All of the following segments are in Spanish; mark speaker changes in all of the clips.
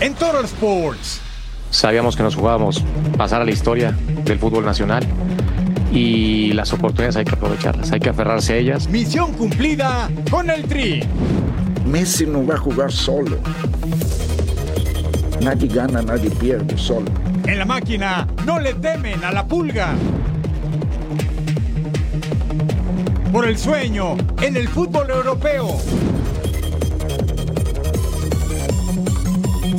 Speaker 1: En Total Sports.
Speaker 2: Sabíamos que nos jugábamos pasar a la historia del fútbol nacional y las oportunidades hay que aprovecharlas, hay que aferrarse a ellas.
Speaker 1: Misión cumplida con el Tri.
Speaker 3: Messi no va a jugar solo. Nadie gana, nadie pierde solo.
Speaker 1: En la máquina no le temen a la pulga. Por el sueño en el fútbol europeo.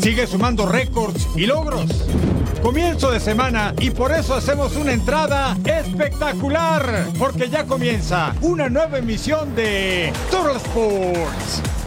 Speaker 1: Sigue sumando récords y logros. Comienzo de semana y por eso hacemos una entrada espectacular. Porque ya comienza una nueva emisión de Total Sports.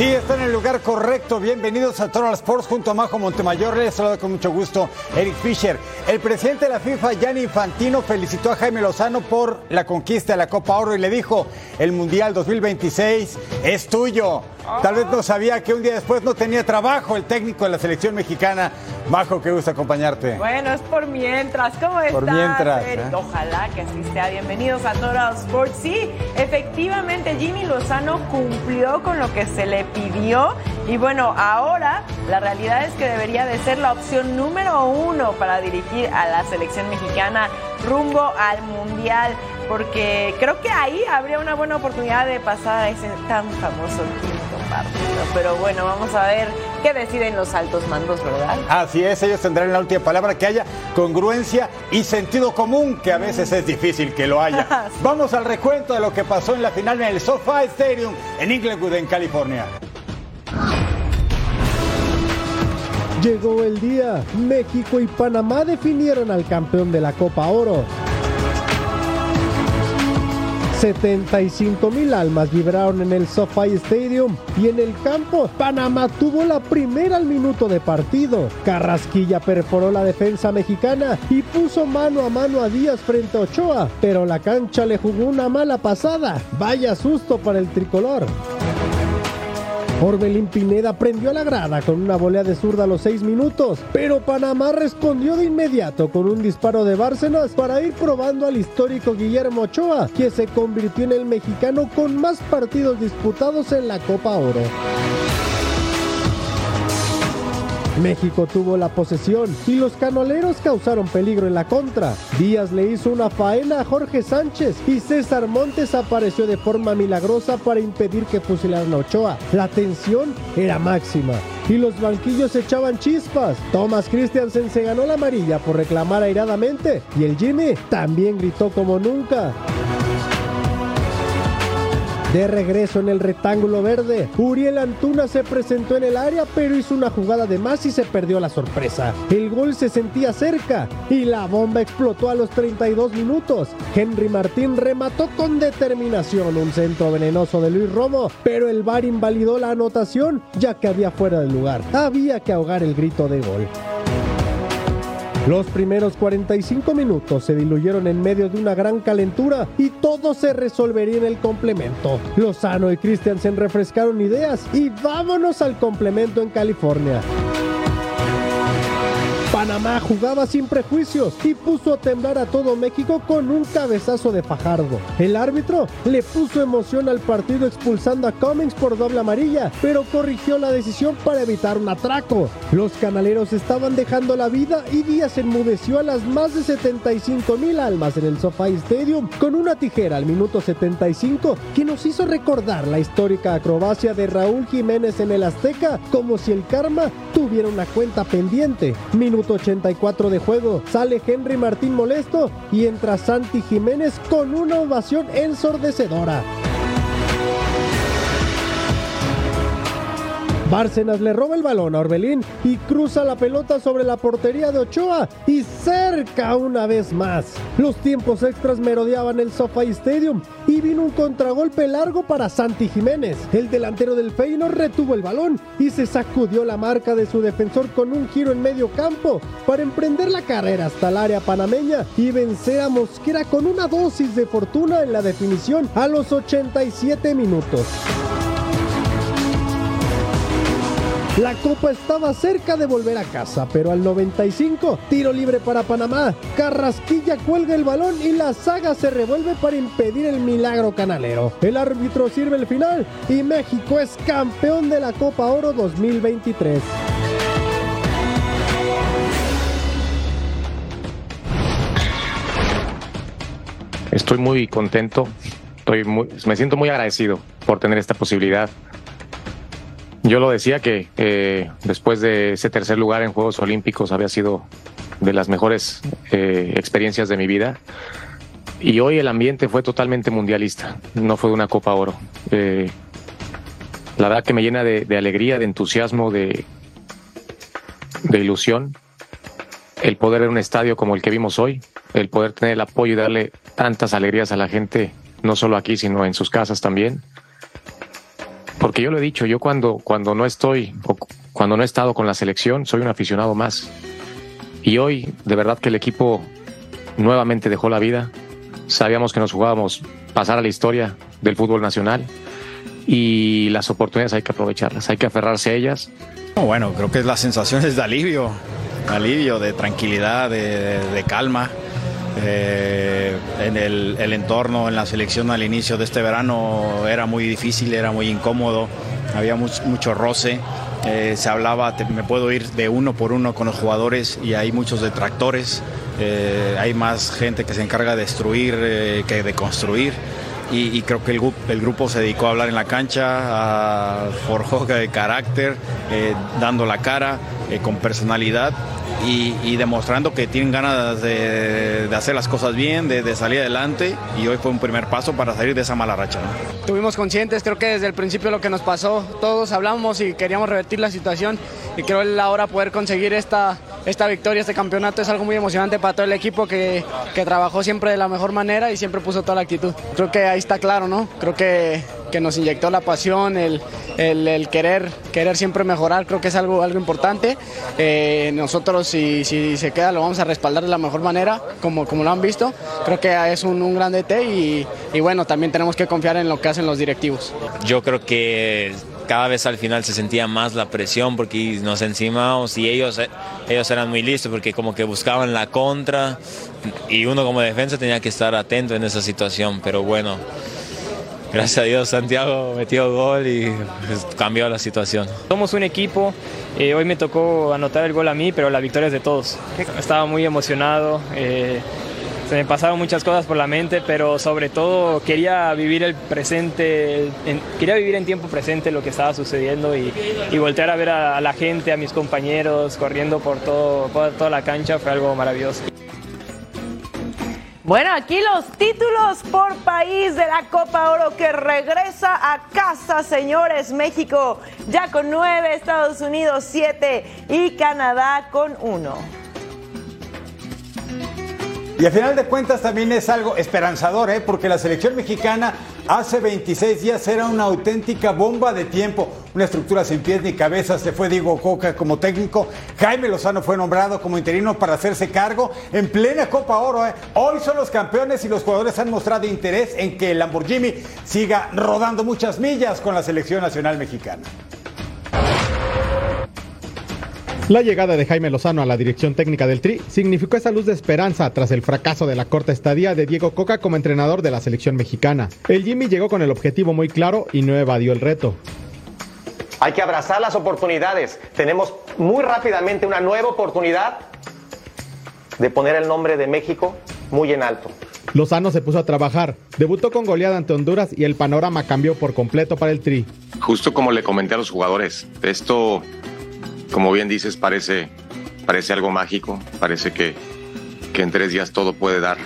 Speaker 1: Sí, está en el lugar correcto. Bienvenidos a Total Sports junto a Majo Montemayor. Les saluda con mucho gusto Eric Fisher. El presidente de la FIFA, Gianni Infantino, felicitó a Jaime Lozano por la conquista de la Copa Oro y le dijo, el Mundial 2026 es tuyo. Tal vez no sabía que un día después no tenía trabajo el técnico de la selección mexicana. Majo, qué gusto acompañarte.
Speaker 4: Bueno, es por mientras. ¿Cómo estás?
Speaker 1: Por mientras.
Speaker 4: ¿eh? Ojalá que así sea. Bienvenidos a Total Sports. Sí, efectivamente, Jimmy Lozano cumplió con lo que se le pidió. Y bueno, ahora la realidad es que debería de ser la opción número uno para dirigir a la selección mexicana rumbo al Mundial. Porque creo que ahí habría una buena oportunidad de pasar a ese tan famoso quinto partido. Pero bueno, vamos a ver qué deciden los altos mandos, ¿verdad?
Speaker 1: Así es, ellos tendrán la última palabra, que haya congruencia y sentido común, que a veces es difícil que lo haya.
Speaker 4: Sí.
Speaker 1: Vamos al recuento de lo que pasó en la final en el SoFi Stadium en Inglewood, en California.
Speaker 5: Llegó el día. México y Panamá definieron al campeón de la Copa Oro. 75 mil almas vibraron en el SoFi Stadium y en el campo Panamá tuvo la primera al minuto de partido. Carrasquilla perforó la defensa mexicana y puso mano a mano a Díaz frente a Ochoa, pero la cancha le jugó una mala pasada. Vaya susto para el tricolor. Orbelín Pineda prendió a la grada con una volea de zurda a los seis minutos, pero Panamá respondió de inmediato con un disparo de Bárcenas para ir probando al histórico Guillermo Ochoa, que se convirtió en el mexicano con más partidos disputados en la Copa Oro. México tuvo la posesión y los canoleros causaron peligro en la contra. Díaz le hizo una faena a Jorge Sánchez y César Montes apareció de forma milagrosa para impedir que fusilaran a Ochoa. La tensión era máxima y los banquillos echaban chispas. Thomas Christiansen se ganó la amarilla por reclamar airadamente y el Jimmy también gritó como nunca. De regreso en el rectángulo verde, Uriel Antuna se presentó en el área pero hizo una jugada de más y se perdió la sorpresa. El gol se sentía cerca y la bomba explotó a los 32 minutos. Henry Martín remató con determinación un centro venenoso de Luis Romo, pero el VAR invalidó la anotación ya que había fuera del lugar. Había que ahogar el grito de gol. Los primeros 45 minutos se diluyeron en medio de una gran calentura y todo se resolvería en el complemento. Lozano y Christiansen refrescaron ideas y vámonos al complemento en California. Panamá jugaba sin prejuicios y puso a temblar a todo México con un cabezazo de Fajardo. El árbitro le puso emoción al partido expulsando a Cummings por doble amarilla, pero corrigió la decisión para evitar un atraco. Los canaleros estaban dejando la vida y Díaz enmudeció a las más de 75 mil almas en el SoFi Stadium con una tijera al minuto 75 que nos hizo recordar la histórica acrobacia de Raúl Jiménez en el Azteca como si el karma tuviera una cuenta pendiente. Minuto 84 de juego, sale Henry Martín molesto y entra Santi Jiménez con una ovación ensordecedora. Bárcenas le roba el balón a Orbelín y cruza la pelota sobre la portería de Ochoa y cerca una vez más. Los tiempos extras merodeaban el SoFi Stadium y vino un contragolpe largo para Santi Jiménez. El delantero del Feyenoord retuvo el balón y se sacudió la marca de su defensor con un giro en medio campo para emprender la carrera hasta el área panameña y vencer a Mosquera con una dosis de fortuna en la definición a los 87 minutos. La copa estaba cerca de volver a casa, pero al 95, tiro libre para Panamá. Carrasquilla cuelga el balón y la saga se revuelve para impedir el milagro canalero. El árbitro sirve el final y México es campeón de la Copa Oro 2023.
Speaker 2: Estoy muy contento, estoy muy, me siento muy agradecido por tener esta posibilidad. Yo lo decía que eh, después de ese tercer lugar en Juegos Olímpicos había sido de las mejores eh, experiencias de mi vida. Y hoy el ambiente fue totalmente mundialista, no fue una Copa Oro. Eh, la verdad que me llena de, alegría, de entusiasmo, de, de ilusión el poder de un estadio como el que vimos hoy, el poder tener el apoyo y darle tantas alegrías a la gente, no solo aquí, sino en sus casas también. Porque yo lo he dicho, yo cuando, cuando no estoy o cuando no he estado con la selección, soy un aficionado más. Y hoy, de verdad que el equipo nuevamente dejó la vida. Sabíamos que nos jugábamos pasar a la historia del fútbol nacional y las oportunidades hay que aprovecharlas, hay que aferrarse a ellas.
Speaker 6: Bueno, creo que la sensación es de alivio, alivio, de tranquilidad, de calma. Eh, en el, entorno, en la selección al inicio de este verano era muy difícil, era muy incómodo, había mucho, roce. Eh, se hablaba, me puedo ir de uno por uno con los jugadores y hay muchos detractores. Eh, hay más gente que se encarga de destruir que de construir. Y, y, creo que el, el, grupo se dedicó a hablar en la cancha, a forjó de carácter, dando la cara, con personalidad y, y, demostrando que tienen ganas de, de hacer las cosas bien, de, de, salir adelante y hoy fue un primer paso para salir de esa mala racha. ¿no?
Speaker 7: Conscientes, creo que desde el principio lo que nos pasó, todos hablamos y queríamos revertir la situación y creo que ahora poder conseguir esta, esta victoria, este campeonato es algo muy emocionante para todo el equipo que, que trabajó siempre de la mejor manera y siempre puso toda la actitud. Creo que ahí está claro, ¿no? Creo que, que nos inyectó la pasión, el, el, el, querer, querer siempre mejorar, creo que es algo, algo importante. Eh, nosotros si, si, se queda lo vamos a respaldar de la mejor manera, como, como lo han visto. Creo que es un, un gran DT y, y bueno, también tenemos que confiar en lo que hacen los directivos.
Speaker 8: Yo creo que cada vez al final se sentía más la presión porque nos encimamos y ellos, ellos eran muy listos porque como que buscaban la contra y uno como defensa tenía que estar atento en esa situación, pero bueno, gracias a Dios Santiago metió gol y pues, cambió la situación.
Speaker 9: Somos un equipo, eh, hoy me tocó anotar el gol a mí, pero la victoria es de todos. Estaba muy emocionado. Eh, se me pasaron muchas cosas por la mente, pero sobre todo quería vivir el presente, en, quería vivir en tiempo presente lo que estaba sucediendo y, voltear a ver a, a, la gente, a mis compañeros corriendo por, todo, por toda la cancha fue algo maravilloso.
Speaker 4: Bueno, aquí los títulos por país de la Copa Oro que regresa a casa, señores. México ya con nueve, Estados Unidos siete y Canadá con uno.
Speaker 1: Y a final de cuentas también es algo esperanzador, ¿eh? porque la selección mexicana hace 26 días era una auténtica bomba de tiempo, una estructura sin pies ni cabezas. Se fue Diego Coca como técnico, Jaime Lozano fue nombrado como interino para hacerse cargo en plena Copa Oro. ¿eh? Hoy son los campeones y los jugadores han mostrado interés en que el Lamborghini siga rodando muchas millas con la selección nacional mexicana.
Speaker 10: La llegada de Jaime Lozano a la dirección técnica del Tri significó esa luz de esperanza tras el fracaso de la corta estadía de Diego Coca como entrenador de la selección mexicana. El Jimmy llegó con el objetivo muy claro y no evadió el reto.
Speaker 11: Hay que abrazar las oportunidades. Tenemos muy rápidamente una nueva oportunidad de poner el nombre de México muy en alto.
Speaker 10: Lozano se puso a trabajar, debutó con goleada ante Honduras y el panorama cambió por completo para el Tri.
Speaker 2: Justo como le comenté a los jugadores, esto como bien dices, parece, parece algo mágico, parece que, que en tres días todo puede dar,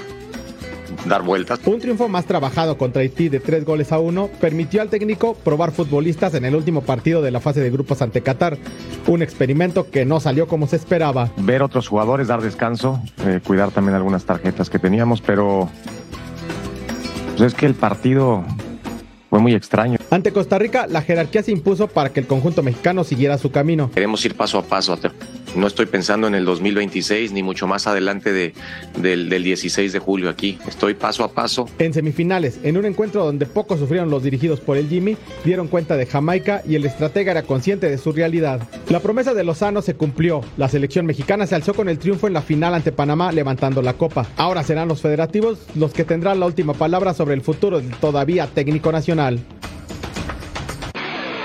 Speaker 2: dar vueltas.
Speaker 10: Un triunfo más trabajado contra Haití de tres goles a uno permitió al técnico probar futbolistas en el último partido de la fase de grupos ante Qatar. Un experimento que no salió como se esperaba.
Speaker 2: Ver otros jugadores, dar descanso, eh, cuidar también algunas tarjetas que teníamos, pero pues es que el partido fue muy extraño.
Speaker 10: Ante Costa Rica, la jerarquía se impuso para que el conjunto mexicano siguiera su camino.
Speaker 2: Queremos ir paso a paso. No estoy pensando en el 2026 ni mucho más adelante de, del, del 16 de julio aquí. Estoy paso a paso.
Speaker 10: En semifinales, en un encuentro donde pocos sufrieron los dirigidos por el Jimmy, dieron cuenta de Jamaica y el estratega era consciente de su realidad. La promesa de Lozano se cumplió. La selección mexicana se alzó con el triunfo en la final ante Panamá levantando la copa. Ahora serán los federativos los que tendrán la última palabra sobre el futuro del todavía técnico nacional.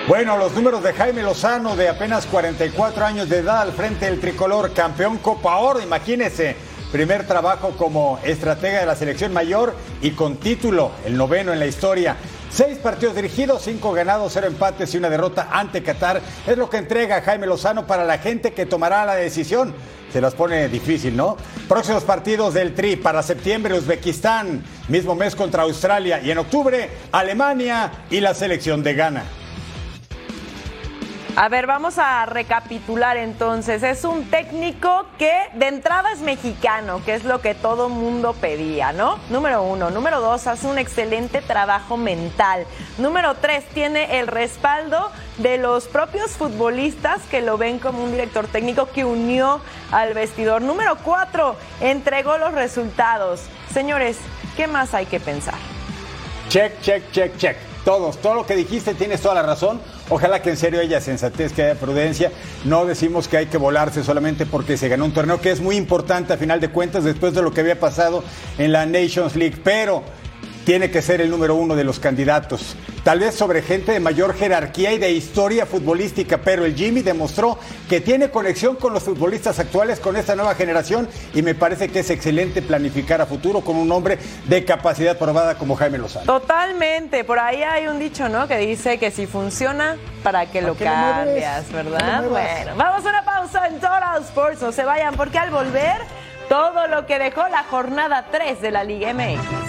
Speaker 1: Bueno, los números de Jaime Lozano, de apenas 44 años de edad, al frente del tricolor, campeón Copa Oro, imagínense. Primer trabajo como estratega de la selección mayor y con título, el noveno en la historia. Seis partidos dirigidos, cinco ganados, cero empates y una derrota ante Qatar. Es lo que entrega Jaime Lozano para la gente que tomará la decisión. Se las pone difícil, ¿no? Próximos partidos del Tri para septiembre, Uzbekistán, mismo mes contra Australia y en octubre, Alemania y la selección de Ghana.
Speaker 4: A ver, vamos a recapitular entonces. Es un técnico que de entrada es mexicano, que es lo que todo mundo pedía, ¿no? Número uno. Número dos, hace un excelente trabajo mental. Número tres, tiene el respaldo de los propios futbolistas que lo ven como un director técnico que unió al vestidor. Número cuatro, entregó los resultados. Señores, ¿qué más hay que pensar?
Speaker 1: Check, check, check, check. Todos, todo lo que dijiste tienes toda la razón. Ojalá que en serio haya sensatez, que haya prudencia. No decimos que hay que volarse solamente porque se ganó un torneo que es muy importante a final de cuentas después de lo que había pasado en la Nations League. Pero tiene que ser el número uno de los candidatos. Tal vez sobre gente de mayor jerarquía y de historia futbolística, pero el Jimmy demostró que tiene conexión con los futbolistas actuales, con esta nueva generación, y me parece que es excelente planificar a futuro con un hombre de capacidad probada como Jaime Lozano.
Speaker 4: Totalmente, por ahí hay un dicho, ¿no? Que dice que si funciona, ¿para qué lo cambias, verdad? Bueno, vamos a una pausa en Total Sports, no se vayan, porque al volver, todo lo que dejó la jornada 3 de la Liga MX.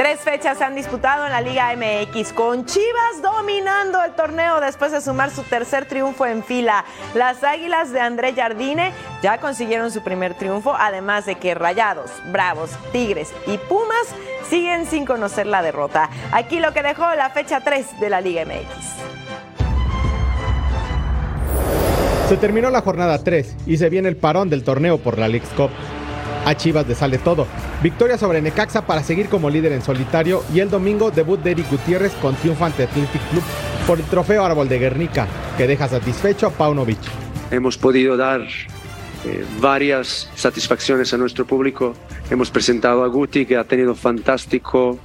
Speaker 4: Tres fechas se han disputado en la Liga MX, con Chivas dominando el torneo después de sumar su tercer triunfo en fila. Las Águilas de André Jardine ya consiguieron su primer triunfo, además de que Rayados, Bravos, Tigres y Pumas siguen sin conocer la derrota. Aquí lo que dejó la fecha 3 de la Liga MX.
Speaker 10: Se terminó la jornada 3 y se viene el parón del torneo por la League's Cup. A Chivas le sale todo. Victoria sobre Necaxa para seguir como líder en solitario y el domingo debut de Eric Gutiérrez con triunfo ante Athletic Club por el trofeo Árbol de Guernica, que deja satisfecho a Paunovic.
Speaker 12: hemos podido dar eh, varias satisfacciones a nuestro público. Hemos presentado a Guti, que ha tenido fantástico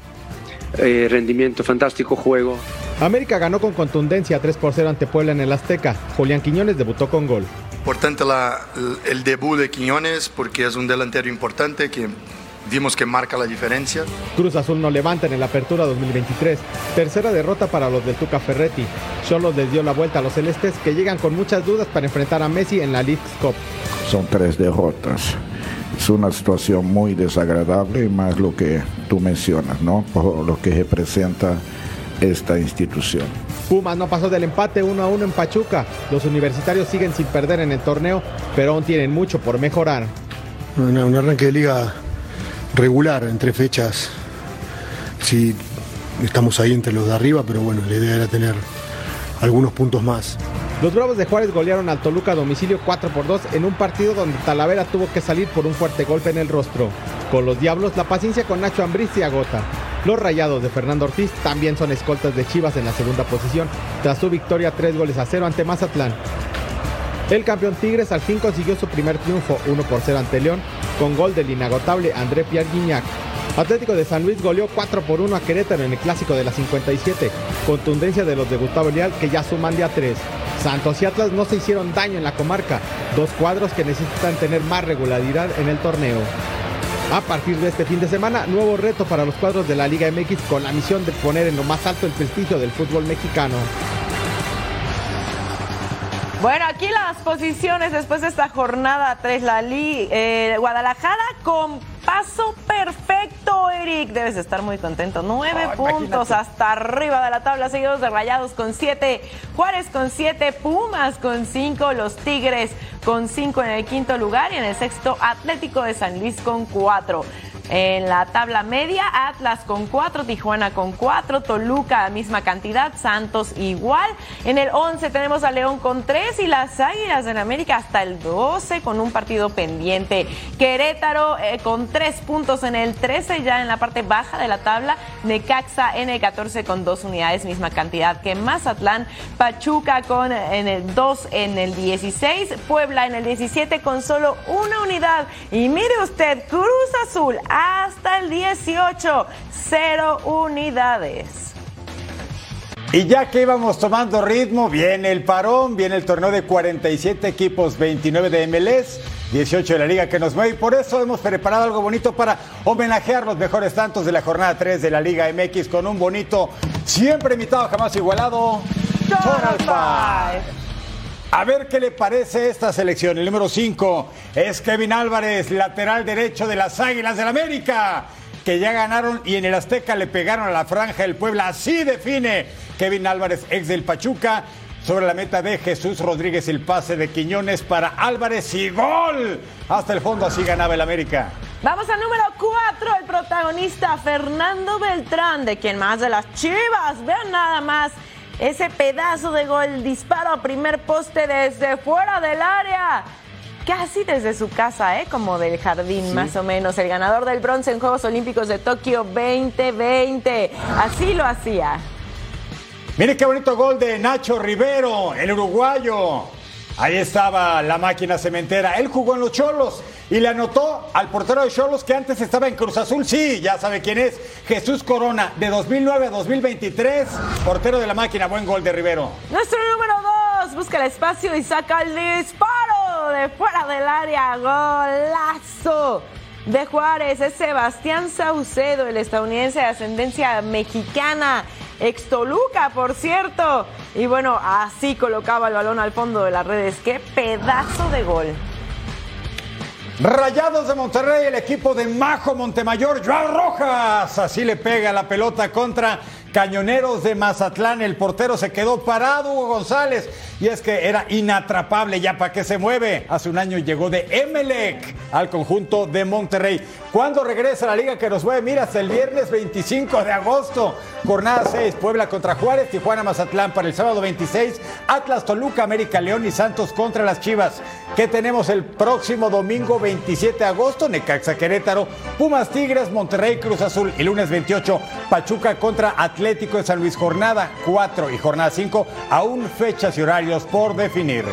Speaker 12: eh, rendimiento, fantástico juego.
Speaker 10: América ganó con contundencia 3 por 0 ante Puebla en el Azteca. Julián Quiñones debutó con gol.
Speaker 13: Importante la- el debut de Quiñones porque es un delantero importante que vimos que marca la diferencia.
Speaker 10: Cruz Azul no levanta en el Apertura 2023. Tercera derrota para los del Tuca Ferretti. Solo les dio la vuelta a los celestes que llegan con muchas dudas para enfrentar a Messi en la League's Cup.
Speaker 3: Son tres derrotas. Es una situación muy desagradable, más lo que tú mencionas, ¿no? Por lo que representa esta institución.
Speaker 10: Pumas no pasó del empate 1 a 1 en Pachuca. Los universitarios siguen sin perder en el torneo, pero aún tienen mucho por mejorar.
Speaker 14: Una- un arranque de liga regular entre fechas. Sí, estamos ahí entre los de arriba, pero bueno, la idea era tener algunos puntos más.
Speaker 10: Los Bravos de Juárez golearon al Toluca a domicilio 4 por 2 en un partido donde Talavera tuvo que salir por un fuerte golpe en el rostro. Con los Diablos, la paciencia con Nacho Ambriz se agota. Los rayados de Fernando Ortiz también son escoltas de Chivas en la segunda posición, tras su victoria 3 goles a 0 ante Mazatlán. El campeón Tigres al fin consiguió su primer triunfo 1 por 0 ante León, con gol del inagotable André Pierre Guignac. Atlético de San Luis goleó 4 por 1 a Querétaro en el clásico de la 57, contundencia de los de Gustavo Leal que ya suman de a 3. Santos y Atlas no se hicieron daño en la comarca, dos cuadros que necesitan tener más regularidad en el torneo. A partir de este fin de semana, nuevo reto para los cuadros de la Liga MX con la misión de poner en lo más alto el prestigio del fútbol mexicano.
Speaker 4: Bueno, aquí las posiciones después de esta jornada 3, la Liga, eh, Guadalajara con paso perfecto, Eric. Debes estar muy contento. Nueve puntos hasta arriba de la tabla, seguidos de Rayados con siete, Juárez con siete, Pumas con cinco, los Tigres con cinco en el quinto lugar y en el sexto Atlético de San Luis con cuatro. En la tabla media, Atlas con 4, Tijuana con 4, Toluca misma cantidad, Santos igual. En el 11 tenemos a León con 3 y las Águilas en América hasta el 12 con un partido pendiente. Querétaro eh, con 3 puntos en el 13 ya en la parte baja de la tabla. Necaxa en el 14 con 2 unidades, misma cantidad que Mazatlán. Pachuca con en el 2 en el 16. Puebla en el 17 con solo una unidad. Y mire usted, Cruz Azul hasta el 18, cero unidades.
Speaker 1: Y ya que íbamos tomando ritmo, viene el parón, viene el torneo de 47 equipos, 29 de MLS, 18 de la liga que nos mueve y por eso hemos preparado algo bonito para homenajear los mejores tantos de la jornada 3 de la Liga MX con un bonito, siempre imitado, jamás igualado, Total Five. A ver qué le parece esta selección. El número 5 es Kevin Álvarez, lateral derecho de las Águilas del América, que ya ganaron y en el Azteca le pegaron a la franja del Puebla. Así define Kevin Álvarez, ex del Pachuca. Sobre la meta de Jesús Rodríguez, el pase de Quiñones para Álvarez y gol. Hasta el fondo, así ganaba el América.
Speaker 4: Vamos al número 4, el protagonista Fernando Beltrán, de quien más de las Chivas. Vean nada más ese pedazo de gol, disparo a primer poste desde fuera del área. Casi desde su casa, ¿eh? como del jardín más o menos. El ganador del bronce en Juegos Olímpicos de Tokio 2020. Así lo hacía.
Speaker 1: Mire qué bonito gol de Nacho Rivero, el uruguayo. Ahí estaba la máquina cementera. Él jugó en los Cholos y le anotó al portero de Cholos que antes estaba en Cruz Azul. Sí, ya sabe quién es. Jesús Corona, de 2009 a 2023. Portero de la máquina. Buen gol de Rivero.
Speaker 4: Nuestro número dos busca el espacio y saca el disparo de fuera del área. Golazo de Juárez es Sebastián Saucedo, el estadounidense de ascendencia mexicana. Ex Toluca, por cierto. Y bueno, así colocaba el balón al fondo de las redes. ¡Qué pedazo de gol!
Speaker 1: Rayados de Monterrey, el equipo de Majo Montemayor, Joao Rojas. Así le pega la pelota contra Cañoneros de Mazatlán, el portero se quedó parado, Hugo González, y es que era inatrapable, ya para qué se mueve. Hace un año llegó de Emelec al conjunto de Monterrey. ¿Cuándo regresa la liga que nos mueve? Mira, hasta el viernes 25 de agosto, jornada 6, Puebla contra Juárez, Tijuana Mazatlán para el sábado 26, Atlas Toluca, América León y Santos contra las Chivas. ¿Qué tenemos el próximo domingo 27 de agosto? Necaxa Querétaro, Pumas Tigres, Monterrey Cruz Azul y lunes 28, Pachuca contra Atlético Atlético de San Luis, jornada 4 y jornada 5, aún fechas y horarios por definir.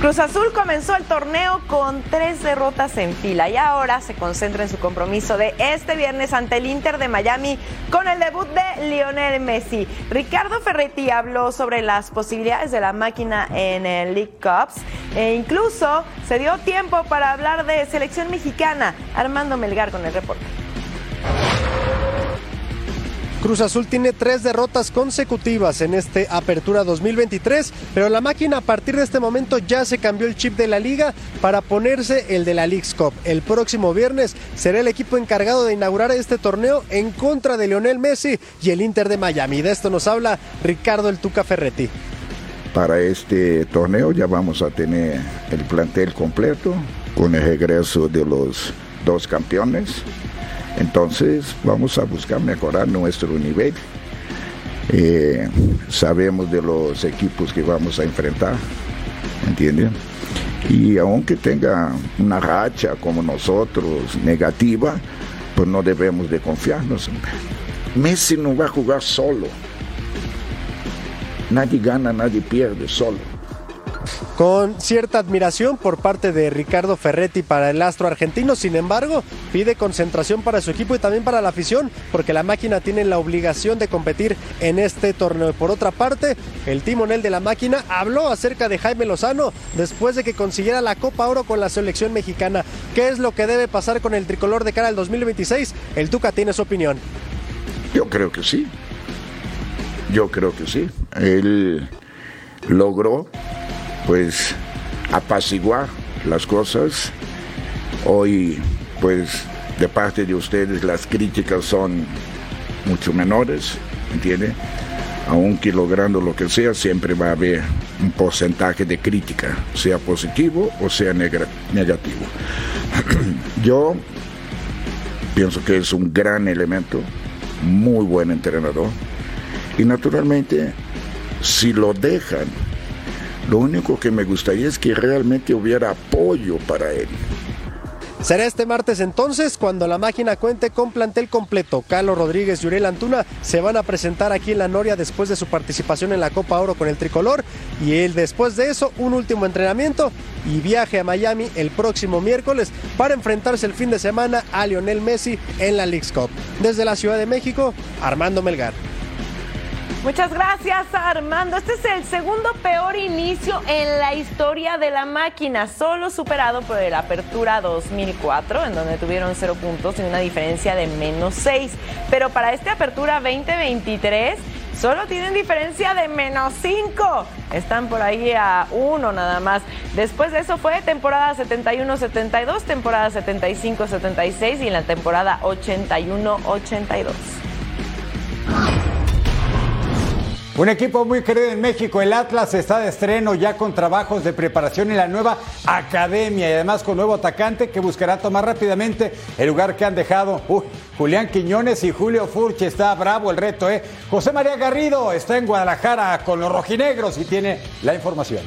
Speaker 4: Cruz Azul comenzó el torneo con tres derrotas en fila y ahora se concentra en su compromiso de este viernes ante el Inter de Miami con el debut de Lionel Messi. Ricardo Ferretti habló sobre las posibilidades de la máquina en el League Cups e incluso se dio tiempo para hablar de selección mexicana. Armando Melgar con el reporte.
Speaker 15: Cruz Azul tiene tres derrotas consecutivas en este Apertura 2023, pero la máquina a partir de este momento ya se cambió el chip de la liga para ponerse el de la League's Cup. El próximo viernes será el equipo encargado de inaugurar este torneo en contra de Lionel Messi y el Inter de Miami. De esto nos habla Ricardo El Tuca Ferretti.
Speaker 3: Para este torneo ya vamos a tener el plantel completo con el regreso de los dos campeones entonces vamos a buscar mejorar nuestro nivel. Eh, sabemos de los equipos que vamos a enfrentar, ¿entienden? Y aunque tenga una racha como nosotros negativa, pues no debemos de confiarnos. Messi no va a jugar solo. Nadie gana, nadie pierde solo
Speaker 5: con cierta admiración por parte de Ricardo Ferretti para el astro argentino. Sin embargo, pide concentración para su equipo y también para la afición, porque la máquina tiene la obligación de competir en este torneo. Por otra parte, el timonel de la máquina habló acerca de Jaime Lozano después de que consiguiera la Copa Oro con la selección mexicana. ¿Qué es lo que debe pasar con el tricolor de cara al 2026? El Tuca tiene su opinión.
Speaker 3: Yo creo que sí. Yo creo que sí. Él logró pues apaciguar las cosas. Hoy pues de parte de ustedes las críticas son mucho menores, ¿entiende? Aunque logrando lo que sea, siempre va a haber un porcentaje de crítica, sea positivo o sea negativo. Yo pienso que es un gran elemento, muy buen entrenador, y naturalmente, si lo dejan lo único que me gustaría es que realmente hubiera apoyo para él.
Speaker 5: Será este martes entonces cuando la máquina cuente con plantel completo. Carlos Rodríguez y Uriel Antuna se van a presentar aquí en la Noria después de su participación en la Copa Oro con el tricolor y él después de eso un último entrenamiento y viaje a Miami el próximo miércoles para enfrentarse el fin de semana a Lionel Messi en la League's Cup. Desde la Ciudad de México, Armando Melgar.
Speaker 4: Muchas gracias, Armando. Este es el segundo peor inicio en la historia de la máquina, solo superado por el Apertura 2004, en donde tuvieron cero puntos y una diferencia de menos seis. Pero para este Apertura 2023 solo tienen diferencia de menos cinco. Están por ahí a uno nada más. Después de eso fue temporada 71-72, temporada 75-76 y la temporada 81-82.
Speaker 1: Un equipo muy querido en México, el Atlas, está de estreno ya con trabajos de preparación en la nueva academia y además con nuevo atacante que buscará tomar rápidamente el lugar que han dejado Julián Quiñones y Julio Furche. Está bravo el reto, ¿eh? José María Garrido está en Guadalajara con los rojinegros y tiene la información.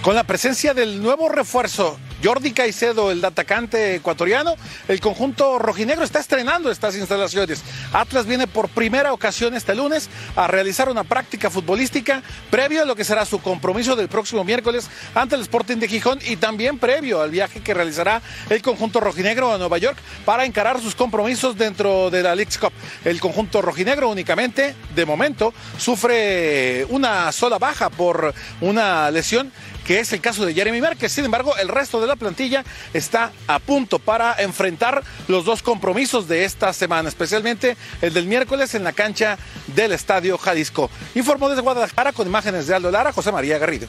Speaker 16: Con la presencia del nuevo refuerzo Jordi Caicedo, el atacante ecuatoriano, el conjunto rojinegro está estrenando estas instalaciones. Atlas viene por primera ocasión este lunes a realizar una práctica futbolística previo a lo que será su compromiso del próximo miércoles ante el Sporting de Gijón y también previo al viaje que realizará el conjunto rojinegro a Nueva York para encarar sus compromisos dentro de la League Cup. El conjunto rojinegro únicamente, de momento, sufre una sola baja por una lesión que es el caso de Jeremy Márquez. Sin embargo, el resto de la plantilla está a punto para enfrentar los dos compromisos de esta semana, especialmente el del miércoles en la cancha del Estadio Jalisco. Informó desde Guadalajara con imágenes de Aldo Lara, José María Garrido.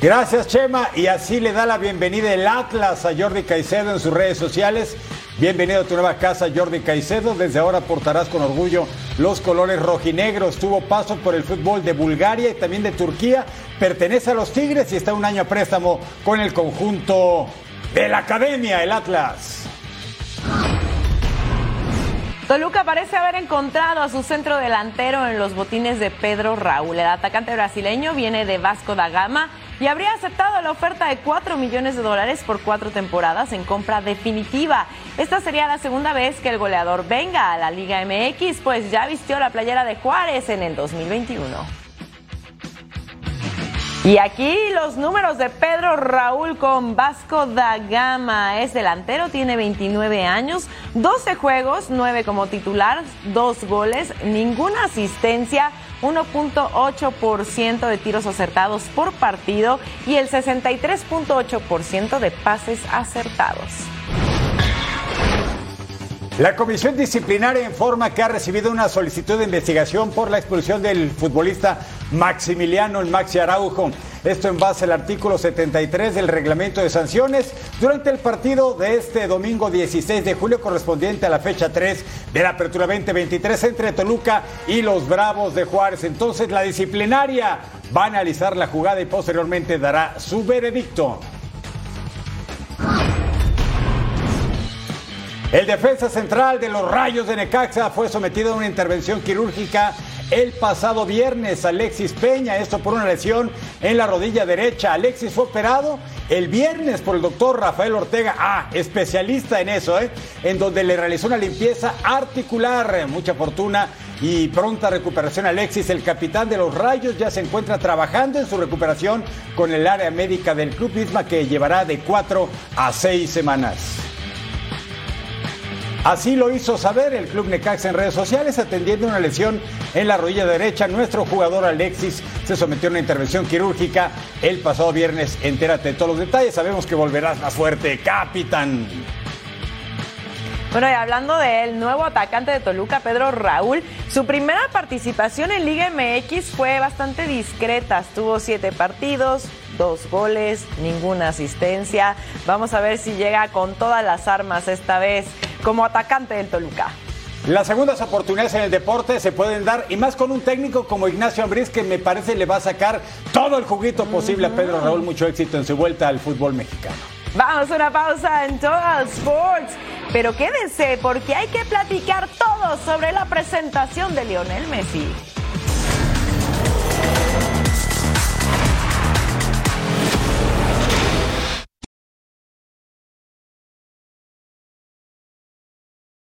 Speaker 1: Gracias, Chema. Y así le da la bienvenida el Atlas a Jordi Caicedo en sus redes sociales. Bienvenido a tu nueva casa, Jordi Caicedo. Desde ahora portarás con orgullo los colores rojinegros. Tuvo paso por el fútbol de Bulgaria y también de Turquía. Pertenece a los Tigres y está un año a préstamo con el conjunto de la Academia, el Atlas.
Speaker 4: Toluca parece haber encontrado a su centro delantero en los botines de Pedro Raúl. El atacante brasileño viene de Vasco da Gama y habría aceptado la oferta de 4 millones de dólares por cuatro temporadas en compra definitiva. Esta sería la segunda vez que el goleador venga a la Liga MX, pues ya vistió la playera de Juárez en el 2021. Y aquí los números de Pedro Raúl con Vasco da Gama. Es delantero, tiene 29 años, 12 juegos, 9 como titular, 2 goles, ninguna asistencia. 1.8% de tiros acertados por partido y el 63.8% de pases acertados.
Speaker 1: La comisión disciplinaria informa que ha recibido una solicitud de investigación por la expulsión del futbolista Maximiliano el Maxi Araujo. Esto en base al artículo 73 del reglamento de sanciones durante el partido de este domingo 16 de julio correspondiente a la fecha 3 de la apertura 2023 entre Toluca y los Bravos de Juárez. Entonces la disciplinaria va a analizar la jugada y posteriormente dará su veredicto. El defensa central de los Rayos de Necaxa fue sometido a una intervención quirúrgica el pasado viernes. Alexis Peña, esto por una lesión en la rodilla derecha. Alexis fue operado el viernes por el doctor Rafael Ortega, ah, especialista en eso, ¿eh? en donde le realizó una limpieza articular. Mucha fortuna y pronta recuperación. Alexis, el capitán de los Rayos, ya se encuentra trabajando en su recuperación con el área médica del club misma que llevará de cuatro a seis semanas. Así lo hizo saber el club Necaxa en redes sociales, atendiendo una lesión en la rodilla derecha. Nuestro jugador Alexis se sometió a una intervención quirúrgica el pasado viernes. Entérate de todos los detalles. Sabemos que volverás más fuerte, capitán.
Speaker 4: Bueno, y hablando del nuevo atacante de Toluca, Pedro Raúl, su primera participación en Liga MX fue bastante discreta. Tuvo siete partidos, dos goles, ninguna asistencia. Vamos a ver si llega con todas las armas esta vez como atacante del Toluca.
Speaker 1: Las segundas oportunidades en el deporte se pueden dar y más con un técnico como Ignacio Ambriz que me parece le va a sacar todo el juguito posible a Pedro Raúl. Mucho éxito en su vuelta al fútbol mexicano.
Speaker 4: Vamos a una pausa en Total Sports, pero quédense porque hay que platicar todo sobre la presentación de Lionel Messi.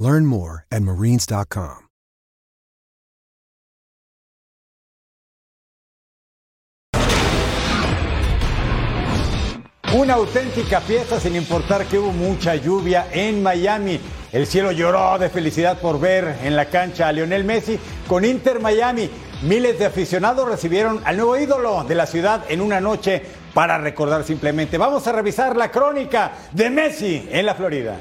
Speaker 17: Learn more at marines.com.
Speaker 1: Una auténtica fiesta sin importar que hubo mucha lluvia en Miami. El cielo lloró de felicidad por ver en la cancha a Lionel Messi con Inter Miami. Miles de aficionados recibieron al nuevo ídolo de la ciudad en una noche para recordar simplemente. Vamos a revisar la crónica de Messi en la Florida.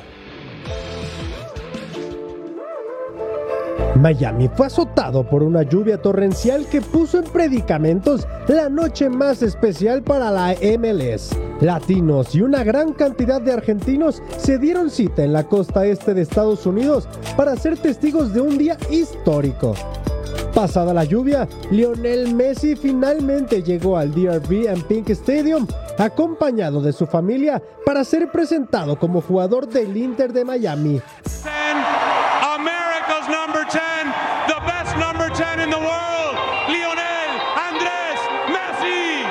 Speaker 5: Miami fue azotado por una lluvia torrencial que puso en predicamentos la noche más especial para la MLS. Latinos y una gran cantidad de argentinos se dieron cita en la costa este de Estados Unidos para ser testigos de un día histórico. Pasada la lluvia, Lionel Messi finalmente llegó al DRB and Pink Stadium acompañado de su familia para ser presentado como jugador del Inter de Miami.
Speaker 18: In the world, Lionel Andrés Messi.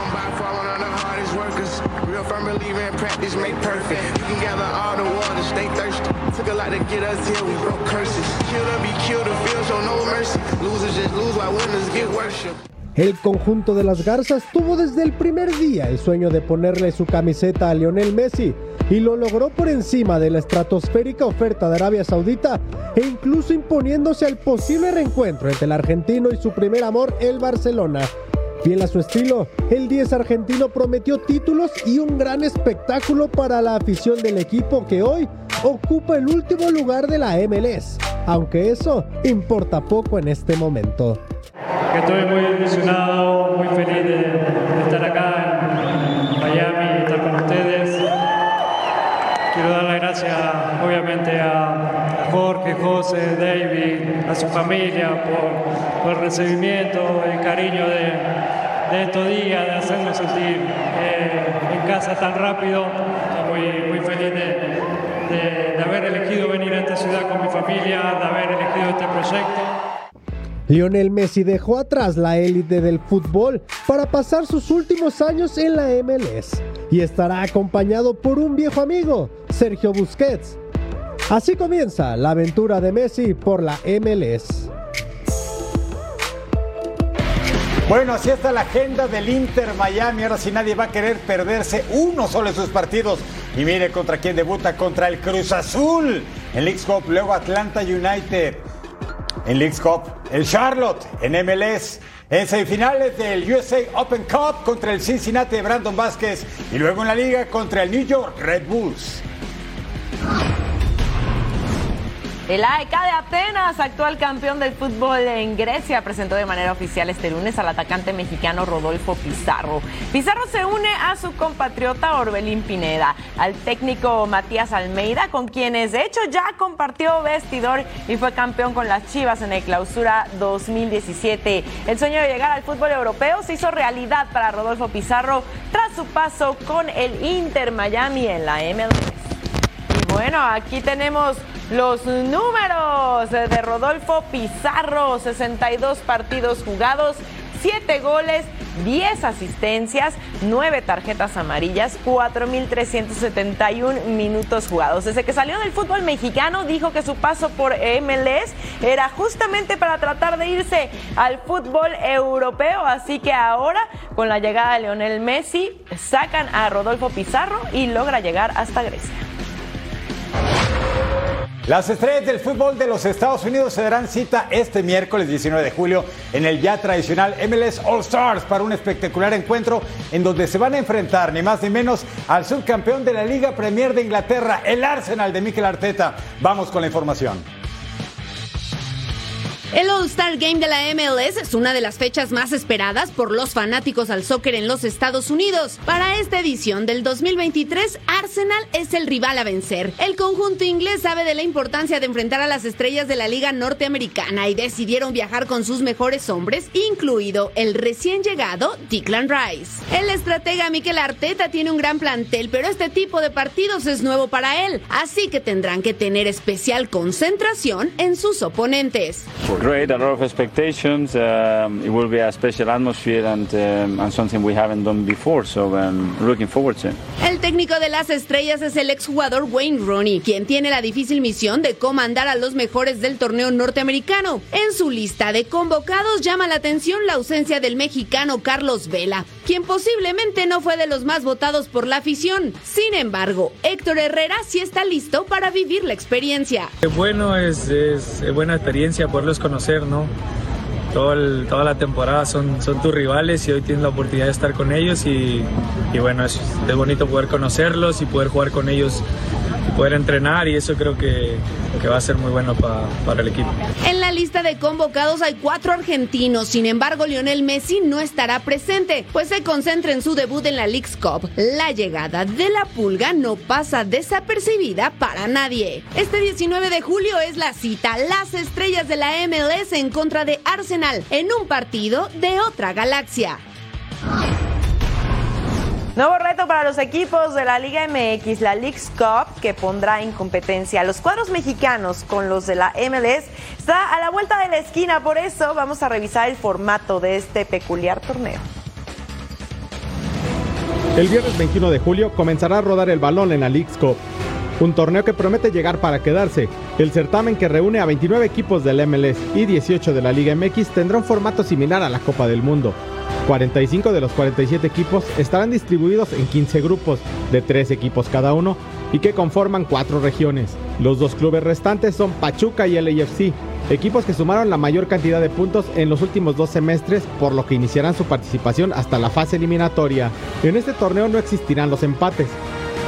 Speaker 19: I'm by far one of the hardest workers. Real firm believer in practice make perfect. You can gather all the water, stay thirsty. Took a lot to get us here, we broke curses. Kill to be killed, the field show no mercy. Losers just lose while winners get worship.
Speaker 5: El conjunto de las Garzas tuvo desde el primer día el sueño de ponerle su camiseta a Lionel Messi y lo logró por encima de la estratosférica oferta de Arabia Saudita e incluso imponiéndose al posible reencuentro entre el argentino y su primer amor, el Barcelona. Fiel a su estilo, el 10 argentino prometió títulos y un gran espectáculo para la afición del equipo que hoy ocupa el último lugar de la MLS, aunque eso importa poco en este momento.
Speaker 20: Que estoy muy emocionado, muy feliz de, estar acá en Miami y estar con ustedes. Quiero dar las gracias, obviamente, a, Jorge, José, David, a su familia por, el recibimiento, el cariño de, estos días, de hacernos sentir eh, en casa tan rápido. Estoy muy, muy feliz de haber elegido venir a esta ciudad con mi familia, de haber elegido este proyecto.
Speaker 5: Lionel Messi dejó atrás la élite del fútbol para pasar sus últimos años en la MLS y estará acompañado por un viejo amigo, Sergio Busquets. Así comienza la aventura de Messi por la MLS.
Speaker 1: Bueno, así está la agenda del Inter Miami. Ahora sí nadie va a querer perderse uno solo de sus partidos. Y mire contra quién debuta, contra el Cruz Azul en Leagues Cup, luego Atlanta United en Leagues Cup, el Charlotte en MLS, en semifinales del USA Open Cup contra el Cincinnati de Brandon Vázquez y luego en la liga contra el New York Red Bulls.
Speaker 4: El AEK de Atenas, actual campeón del fútbol en Grecia, presentó de manera oficial este lunes al atacante mexicano Rodolfo Pizarro. Pizarro se une a su compatriota Orbelín Pineda, al técnico Matías Almeida, con quienes de hecho ya compartió vestidor y fue campeón con las Chivas en el clausura 2017. El sueño de llegar al fútbol europeo se hizo realidad para Rodolfo Pizarro tras su paso con el Inter Miami en la MLS. Bueno, aquí tenemos los números de Rodolfo Pizarro, 62 partidos jugados, 7 goles, 10 asistencias, 9 tarjetas amarillas, 4.371 minutos jugados. Desde que salió del fútbol mexicano dijo que su paso por MLS era justamente para tratar de irse al fútbol europeo, así que ahora con la llegada de Leonel Messi sacan a Rodolfo Pizarro y logra llegar hasta Grecia.
Speaker 1: Las estrellas del fútbol de los Estados Unidos se darán cita este miércoles 19 de julio en el ya tradicional MLS All Stars para un espectacular encuentro en donde se van a enfrentar ni más ni menos al subcampeón de la Liga Premier de Inglaterra, el Arsenal de Mikel Arteta. Vamos con la información.
Speaker 21: El All-Star Game de la MLS es una de las fechas más esperadas por los fanáticos al soccer en los Estados Unidos. Para esta edición del 2023, Arsenal es el rival a vencer. El conjunto inglés sabe de la importancia de enfrentar a las estrellas de la Liga Norteamericana y decidieron viajar con sus mejores hombres, incluido el recién llegado Declan Rice. El estratega Mikel Arteta tiene un gran plantel, pero este tipo de partidos es nuevo para él, así que tendrán que tener especial concentración en sus oponentes.
Speaker 22: Great, a lot of expectations. Um, it will be a special atmosphere and, um, and something we haven't done before, so um, looking forward to it.
Speaker 21: El técnico de las estrellas es el exjugador Wayne Rooney, quien tiene la difícil misión de comandar a los mejores del torneo norteamericano. En su lista de convocados llama la atención la ausencia del mexicano Carlos Vela, quien posiblemente no fue de los más votados por la afición. Sin embargo, Héctor Herrera sí está listo para vivir la experiencia.
Speaker 20: Bueno, es, es buena experiencia poderlos conocer, ¿no? Toda la temporada son, tus rivales y hoy tienes la oportunidad de estar con ellos y, bueno, es, es bonito poder conocerlos y poder jugar con ellos poder entrenar y eso creo que, que va a ser muy bueno pa- para el equipo.
Speaker 21: En la lista de convocados hay cuatro argentinos, sin embargo Lionel Messi no estará presente, pues se concentra en su debut en la League's Cup. La llegada de la pulga no pasa desapercibida para nadie. Este 19 de julio es la cita, las estrellas de la MLS en contra de Arsenal, en un partido de otra galaxia.
Speaker 4: Nuevo reto para los equipos de la Liga MX, la League's Cup, que pondrá en competencia a los cuadros mexicanos con los de la MLS, está a la vuelta de la esquina. Por eso vamos a revisar el formato de este peculiar torneo.
Speaker 10: El viernes 21 de julio comenzará a rodar el balón en la League's Cup, un torneo que promete llegar para quedarse. El certamen que reúne a 29 equipos del MLS y 18 de la Liga MX tendrá un formato similar a la Copa del Mundo. 45 de los 47 equipos estarán distribuidos en 15 grupos de 3 equipos cada uno y que conforman 4 regiones. Los dos clubes restantes son Pachuca y LAFC, equipos que sumaron la mayor cantidad de puntos en los últimos dos semestres, por lo que iniciarán su participación hasta la fase eliminatoria. En este torneo no existirán los empates.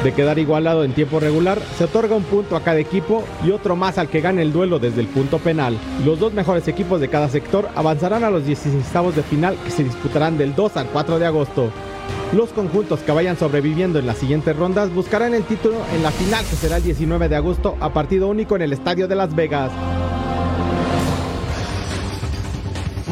Speaker 10: De quedar igualado en tiempo regular, se otorga un punto a cada equipo y otro más al que gane el duelo desde el punto penal. Los dos mejores equipos de cada sector avanzarán a los 16 de final que se disputarán del 2 al 4 de agosto. Los conjuntos que vayan sobreviviendo en las siguientes rondas buscarán el título en la final que será el 19 de agosto a partido único en el Estadio de Las Vegas.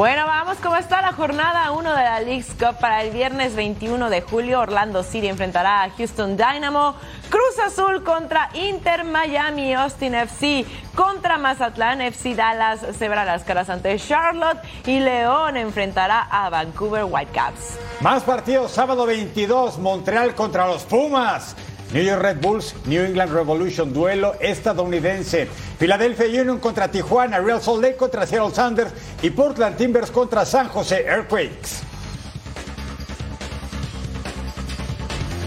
Speaker 4: Bueno, vamos, ¿cómo está la jornada 1 de la League's Cup para el viernes 21 de julio? Orlando City enfrentará a Houston Dynamo, Cruz Azul contra Inter Miami, Austin FC contra Mazatlán, FC Dallas se verá las caras ante Charlotte y León enfrentará a Vancouver Whitecaps.
Speaker 1: Más partidos, sábado 22, Montreal contra los Pumas. New York Red Bulls, New England Revolution, duelo estadounidense. Philadelphia Union contra Tijuana, Real Salt Lake contra Seattle Sanders y Portland Timbers contra San José Earthquakes.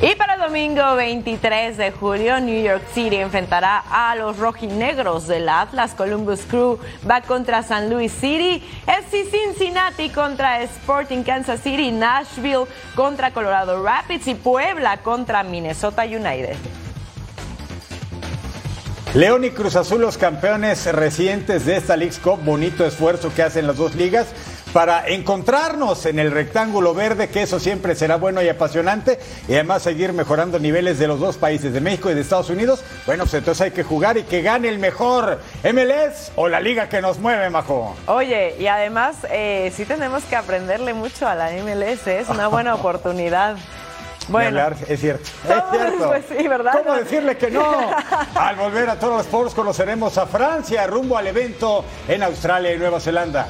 Speaker 4: Y para el domingo 23 de julio, New York City enfrentará a los rojinegros del Atlas. Columbus Crew va contra San Luis City. FC Cincinnati contra Sporting Kansas City. Nashville contra Colorado Rapids. Y Puebla contra Minnesota United.
Speaker 1: León y Cruz Azul, los campeones recientes de esta League Cup, bonito esfuerzo que hacen las dos ligas para encontrarnos en el rectángulo verde, que eso siempre será bueno y apasionante, y además seguir mejorando niveles de los dos países, de México y de Estados Unidos. Bueno, pues entonces hay que jugar y que gane el mejor MLS o la liga que nos mueve, Majo.
Speaker 4: Oye, y además sí tenemos que aprenderle mucho a la MLS, es una buena oportunidad.
Speaker 1: Bueno, es cierto. Es cierto.
Speaker 4: Pues sí, ¿verdad?
Speaker 1: ¿Cómo decirle que no? Al volver a todos los Sports conoceremos a Francia rumbo al evento en Australia y Nueva Zelanda.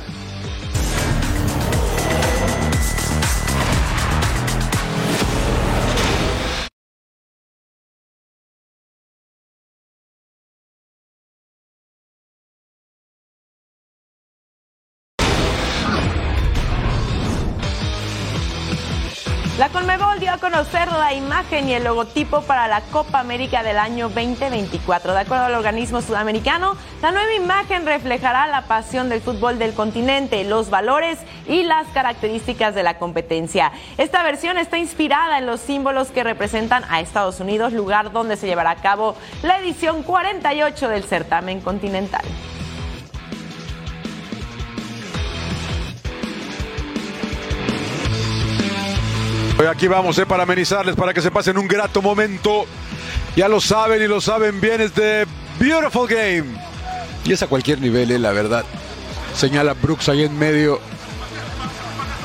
Speaker 4: La imagen y el logotipo para la Copa América del año 2024. De acuerdo al organismo sudamericano, la nueva imagen reflejará la pasión del fútbol del continente, los valores y las características de la competencia. Esta versión está inspirada en los símbolos que representan a Estados Unidos, lugar donde se llevará a cabo la edición 48 del certamen continental.
Speaker 23: Aquí vamos eh, para amenizarles, para que se pasen un grato momento. Ya lo saben y lo saben bien, es de Beautiful Game. Y es a cualquier nivel, eh, la verdad. Señala Brooks ahí en medio.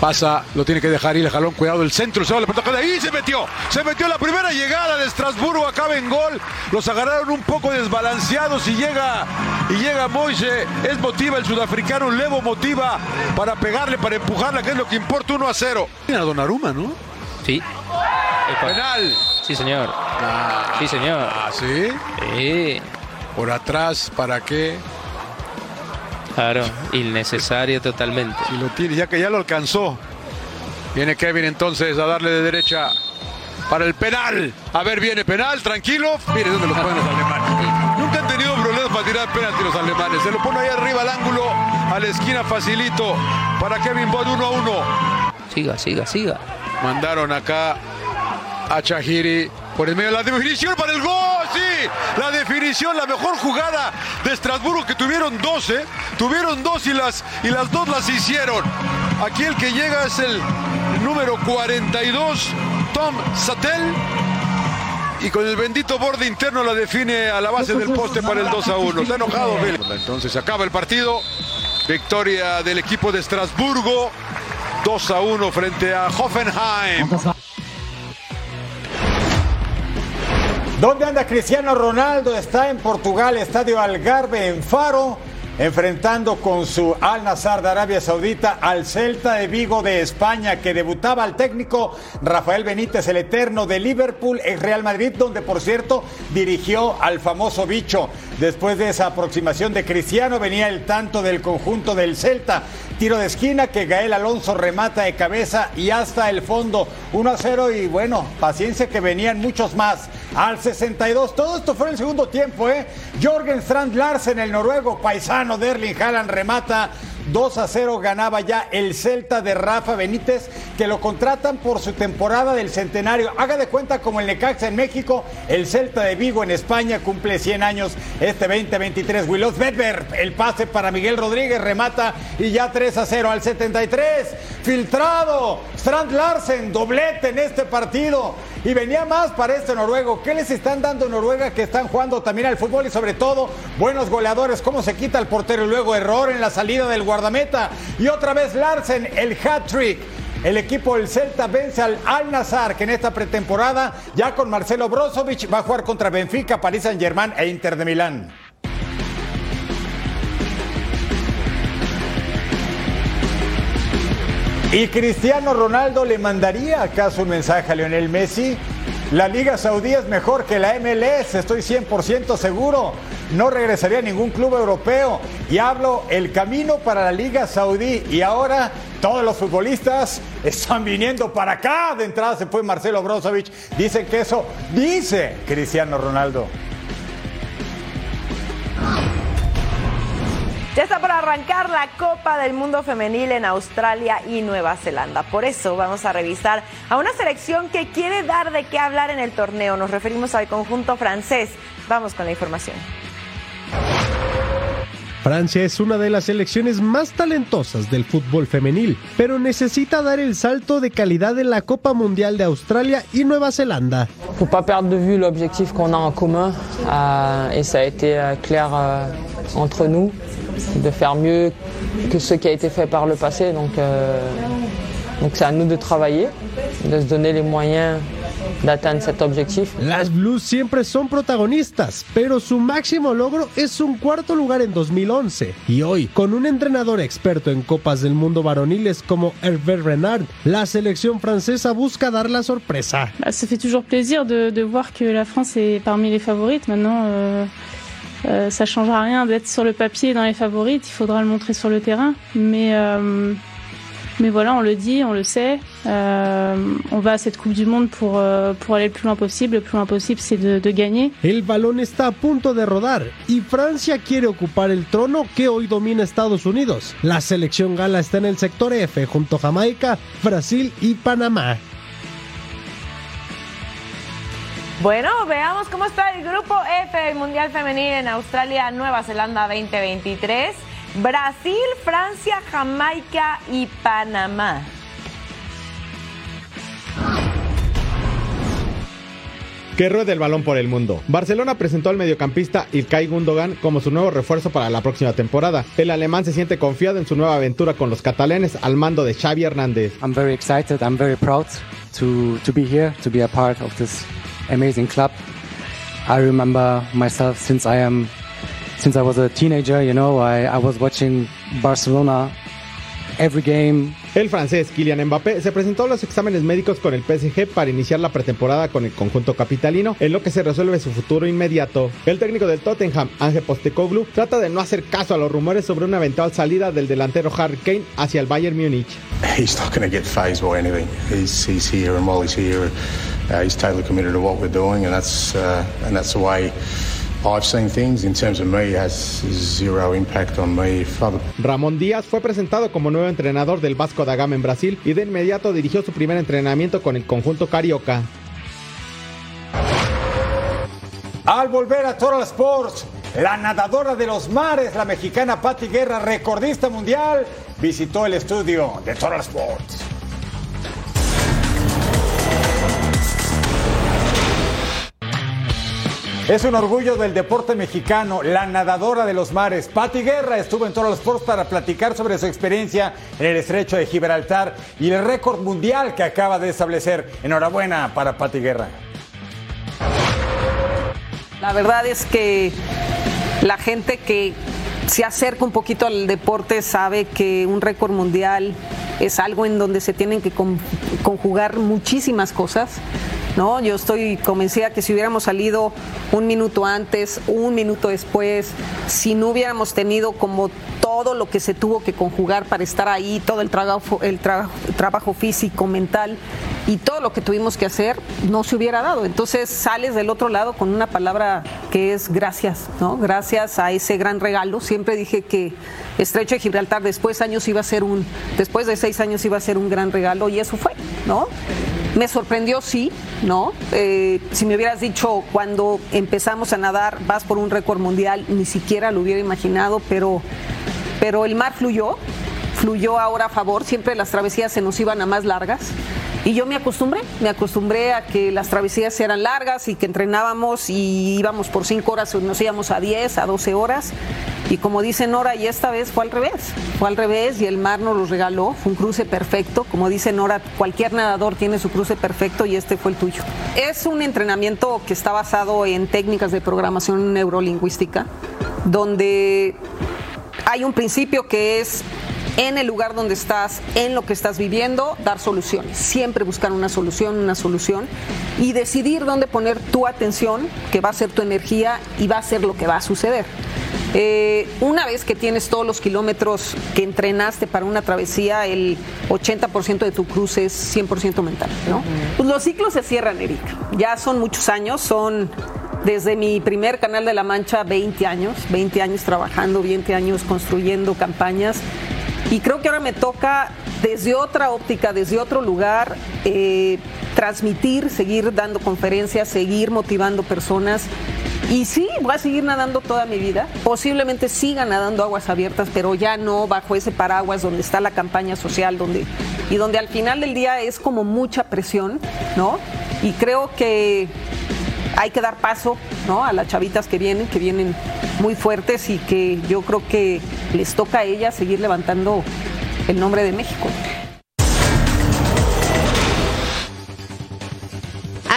Speaker 23: Pasa, lo tiene que dejar ir el jalón, cuidado el centro, se va la pelota ahí, se metió, se metió la primera llegada de Estrasburgo, acaba en gol, los agarraron un poco desbalanceados y llega, y llega Moise, es motiva el sudafricano, Levo motiva para pegarle, para empujarla, que es lo que importa 1 a 0. Mira Donnarumma, ¿no?
Speaker 24: Sí.
Speaker 23: Penal.
Speaker 24: Sí, señor. Sí, señor.
Speaker 23: ¿Ah, sí?
Speaker 24: Sí.
Speaker 23: Por atrás, ¿para qué?
Speaker 24: Claro, innecesario totalmente.
Speaker 23: Si lo tiene, ya que ya lo alcanzó. Viene Kevin entonces a darle de derecha para el penal. A ver, viene penal, tranquilo. Mire dónde lo ponen los alemanes. Nunca han tenido problemas para tirar penalti los alemanes. Se lo pone ahí arriba al ángulo, a la esquina facilito para Kevin Bond 1 a 1.
Speaker 24: Siga, siga, siga.
Speaker 23: Mandaron acá a Chahiri por el medio de la definición para el gol. Sí, la definición, la mejor jugada de Estrasburgo que tuvieron 12. Tuvieron dos y las, y las dos las hicieron. Aquí el que llega es el número 42, Tom Sattel. Y con el bendito borde interno la define a la base del poste para el 2 a 1. Está enojado, Bill. Entonces acaba el partido. Victoria del equipo de Estrasburgo. 2 a 1 frente a Hoffenheim.
Speaker 1: ¿Dónde anda Cristiano Ronaldo? Está en Portugal, Estadio Algarve en Faro, enfrentando con su Al Nazar de Arabia Saudita al Celta de Vigo de España, que debutaba al técnico Rafael Benítez, el eterno de Liverpool, en Real Madrid, donde por cierto dirigió al famoso bicho. Después de esa aproximación de Cristiano venía el tanto del conjunto del Celta. Tiro de esquina que Gael Alonso remata de cabeza y hasta el fondo. 1 a 0 y bueno, paciencia que venían muchos más. Al 62, todo esto fue en el segundo tiempo, ¿eh? Jorgen Strand Larsen, el noruego paisano de Erling remata 2 a 0 ganaba ya el Celta de Rafa Benítez, que lo contratan por su temporada del centenario. Haga de cuenta como el Necaxa en México, el Celta de Vigo en España cumple 100 años este 2023. Willow Bedber, el pase para Miguel Rodríguez, remata y ya 3 a 0 al 73. Filtrado, Strand Larsen, doblete en este partido. Y venía más para este noruego. ¿Qué les están dando Noruega que están jugando también al fútbol y sobre todo buenos goleadores? ¿Cómo se quita el portero y luego error en la salida del? Y otra vez Larsen, el hat-trick. El equipo del Celta vence al Al Nazar, que en esta pretemporada, ya con Marcelo Brozovic, va a jugar contra Benfica, París Saint Germain e Inter de Milán. ¿Y Cristiano Ronaldo le mandaría acaso un mensaje a Lionel Messi? La Liga Saudí es mejor que la MLS, estoy 100% seguro. No regresaría a ningún club europeo. Y hablo el camino para la Liga Saudí. Y ahora todos los futbolistas están viniendo para acá. De entrada se fue Marcelo Brozovic. Dicen que eso dice Cristiano Ronaldo.
Speaker 4: Ya está por arrancar la Copa del Mundo Femenil en Australia y Nueva Zelanda. Por eso vamos a revisar a una selección que quiere dar de qué hablar en el torneo. Nos referimos al conjunto francés. Vamos con la información.
Speaker 5: Francia es una de las selecciones más talentosas del fútbol femenil, pero necesita dar el salto de calidad en la Copa Mundial de Australia y Nueva Zelanda.
Speaker 25: faut pas perdre de vue l'objectif qu'on a en commun euh, et ça a été euh, clair euh, entre nous de faire mieux que ce qui a été fait par le passé donc donc c'est à nous de travailler de se donner les moyens d'atteindre cet objectif
Speaker 5: Las Blues siempre son protagonistas, pero su máximo logro es un cuarto lugar en 2011. Y hoy, con un entrenador experto en Copas del Mundo varoniles como Hervé Renard, la selección francesa busca dar la sorpresa.
Speaker 26: Bah, ça fait toujours plaisir de, de voir que la France est parmi les favorites. Maintenant, euh, euh, ça changera rien d'être sur le papier dans les favorites. Il faudra le montrer sur le terrain. Mais, euh, mais voilà, on le dit, on le sait. Euh, on va à cette Coupe du Monde pour, euh, pour aller le plus loin possible. Le plus loin possible, c'est de, de gagner.
Speaker 5: El balón está a punto de rodar y Francia quiere ocupar el trono que hoy domina Estados Unidos. La selección gala está en el sector F junto a Jamaica, Brasil y Panamá.
Speaker 4: Bueno, veamos cómo está el grupo F del Mundial Femenil en Australia, Nueva Zelanda 2023. Brasil, Francia, Jamaica y Panamá.
Speaker 10: Que ruede el balón por el mundo. Barcelona presentó al mediocampista Ilkay Gundogan como su nuevo refuerzo para la próxima temporada. El alemán se siente confiado en su nueva aventura con los catalanes al mando de Xavi Hernández.
Speaker 27: I'm very excited. I'm very proud to, to be here, to be a part of this amazing club. I remember myself since I am, since I was a teenager. You know, I, I was watching Barcelona every game.
Speaker 10: El francés Kylian Mbappé se presentó a los exámenes médicos con el PSG para iniciar la pretemporada con el conjunto capitalino, en lo que se resuelve su futuro inmediato. El técnico del Tottenham, Ángel Postecoglou, trata de no hacer caso a los rumores sobre una eventual salida del delantero Harry Kane hacia el Bayern Múnich.
Speaker 28: he's not going to get phased by anything. He's, he's here, and while he's here, uh, he's totally committed to what we're doing, and that's uh, and that's the way I've seen things. In terms of me, it has zero impact on me. If other
Speaker 10: Ramón Díaz fue presentado como nuevo entrenador del Vasco da Gama en Brasil y de inmediato dirigió su primer entrenamiento con el conjunto carioca.
Speaker 1: Al volver a Total Sports, la nadadora de los mares, la mexicana Patti Guerra, recordista mundial, visitó el estudio de Total Sports. Es un orgullo del deporte mexicano, la nadadora de los mares. Patti Guerra estuvo en Total Sports para platicar sobre su experiencia en el estrecho de Gibraltar y el récord mundial que acaba de establecer. Enhorabuena para Patti Guerra.
Speaker 29: La verdad es que la gente que se acerca un poquito al deporte sabe que un récord mundial es algo en donde se tienen que con- conjugar muchísimas cosas. ¿No? Yo estoy convencida que si hubiéramos salido un minuto antes, un minuto después, si no hubiéramos tenido como todo lo que se tuvo que conjugar para estar ahí, todo el trabajo, el tra- trabajo físico, mental y todo lo que tuvimos que hacer, no se hubiera dado. Entonces sales del otro lado con una palabra que es gracias, ¿no? Gracias a ese gran regalo. Siempre dije que Estrecho de Gibraltar después años iba a ser un, después de seis años iba a ser un gran regalo y eso fue, ¿no? Me sorprendió, sí, ¿no? Eh, si me hubieras dicho cuando empezamos a nadar, vas por un récord mundial, ni siquiera lo hubiera imaginado, pero, pero el mar fluyó, fluyó ahora a favor, siempre las travesías se nos iban a más largas. Y yo me acostumbré, me acostumbré a que las travesías eran largas y que entrenábamos y íbamos por 5 horas, nos íbamos a 10, a 12 horas. Y como dice Nora, y esta vez fue al revés, fue al revés y el mar nos los regaló, fue un cruce perfecto. Como dice Nora, cualquier nadador tiene su cruce perfecto y este fue el tuyo. Es un entrenamiento que está basado en técnicas de programación neurolingüística, donde hay un principio que es en el lugar donde estás, en lo que estás viviendo, dar soluciones. Siempre buscar una solución, una solución y decidir dónde poner tu atención, que va a ser tu energía y va a ser lo que va a suceder. Eh, una vez que tienes todos los kilómetros que entrenaste para una travesía, el 80% de tu cruce es 100% mental, ¿no? Pues los ciclos se cierran, Erika. Ya son muchos años, son desde mi primer canal de la Mancha 20 años, 20 años trabajando, 20 años construyendo campañas. Y creo que ahora me toca desde otra óptica, desde otro lugar, eh, transmitir, seguir dando conferencias, seguir motivando personas Y sí, voy a seguir nadando toda mi vida. Posiblemente siga nadando aguas abiertas, pero ya no bajo ese paraguas donde está la campaña social, donde y donde al final del día es como mucha presión, ¿no? Y creo que hay que dar paso, ¿no? A las chavitas que vienen, que vienen muy fuertes y que yo creo que les toca a ellas seguir levantando el nombre de México.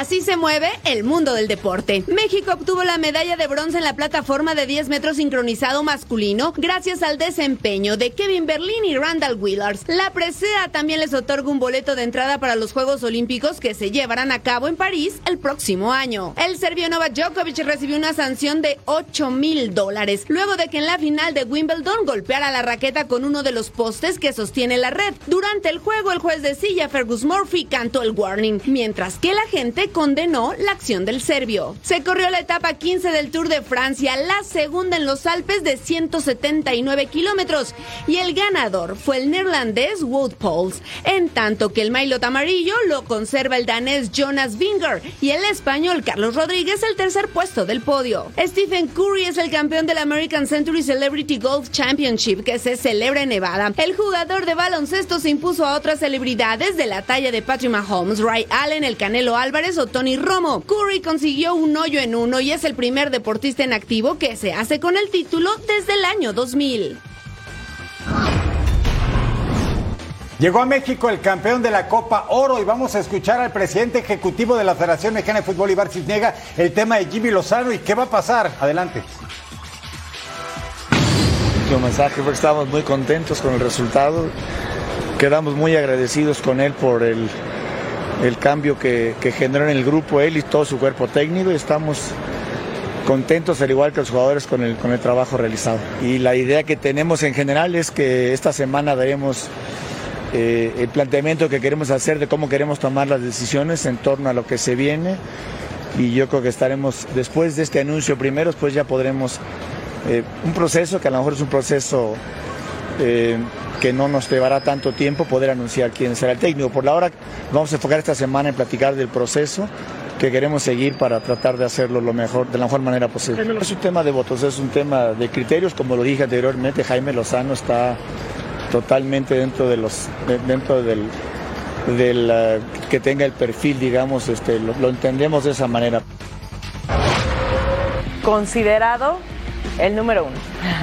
Speaker 21: Así se mueve el mundo del deporte. México obtuvo la medalla de bronce en la plataforma de 10 metros sincronizado masculino gracias al desempeño de Kevin Berlin y Randall Willars. La presea también les otorga un boleto de entrada para los Juegos Olímpicos que se llevarán a cabo en París el próximo año. El serbio Novak Djokovic recibió una sanción de 8 mil dólares luego de que en la final de Wimbledon golpeara la raqueta con uno de los postes que sostiene la red. Durante el juego, el juez de silla Fergus Murphy cantó el warning, mientras que la gente condenó la acción del serbio. Se corrió la etapa 15 del Tour de Francia, la segunda en los Alpes de 179 kilómetros, y el ganador fue el neerlandés Wout Poels, en tanto que el maillot amarillo lo conserva el danés Jonas Vinger y el español Carlos Rodríguez el tercer puesto del podio. Stephen Curry es el campeón del American Century Celebrity Golf Championship que se celebra en Nevada. El jugador de baloncesto se impuso a otras celebridades de la talla de Patrick Mahomes, Ray Allen, el Canelo Álvarez Tony Romo. Curry consiguió un hoyo en uno y es el primer deportista en activo que se hace con el título desde el año 2000.
Speaker 1: Llegó a México el campeón de la Copa Oro y vamos a escuchar al presidente ejecutivo de la Federación Mexicana de Fútbol, Ibar Cisniega, el tema de Jimmy Lozano y qué va a pasar. Adelante.
Speaker 30: Un mensaje, porque estamos muy contentos con el resultado. Quedamos muy agradecidos con él por el, el cambio que, que generó en el grupo, él y todo su cuerpo técnico. Y estamos contentos, al igual que los jugadores, con el, con el trabajo realizado. Y la idea que tenemos en general es que esta semana daremos eh, el planteamiento que queremos hacer de cómo queremos tomar las decisiones en torno a lo que se viene. Y yo creo que estaremos, después de este anuncio primero, pues ya podremos, eh, un proceso que a lo mejor es un proceso eh, que no nos llevará tanto tiempo poder anunciar quién será el técnico. Por la hora vamos a enfocar esta semana en platicar del proceso que queremos seguir para tratar de hacerlo lo mejor, de la mejor manera posible. Es un tema de votos, es un tema de criterios, como lo dije anteriormente, Jaime Lozano está totalmente dentro de los de- dentro del, del eh, que tenga el perfil digamos este lo, lo entendemos de esa manera
Speaker 4: Considerado el número uno.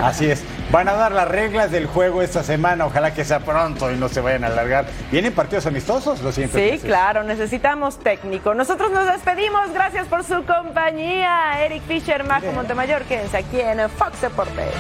Speaker 1: Así es. Van a dar las reglas del juego esta semana. Ojalá que sea pronto y no se vayan a alargar. ¿Vienen partidos amistosos? Lo siento.
Speaker 4: Sí, claro, necesitamos técnico. Nosotros nos despedimos. Gracias por su compañía. Eric Fisher, Majo Montemayor, quédense aquí en Fox Deportes.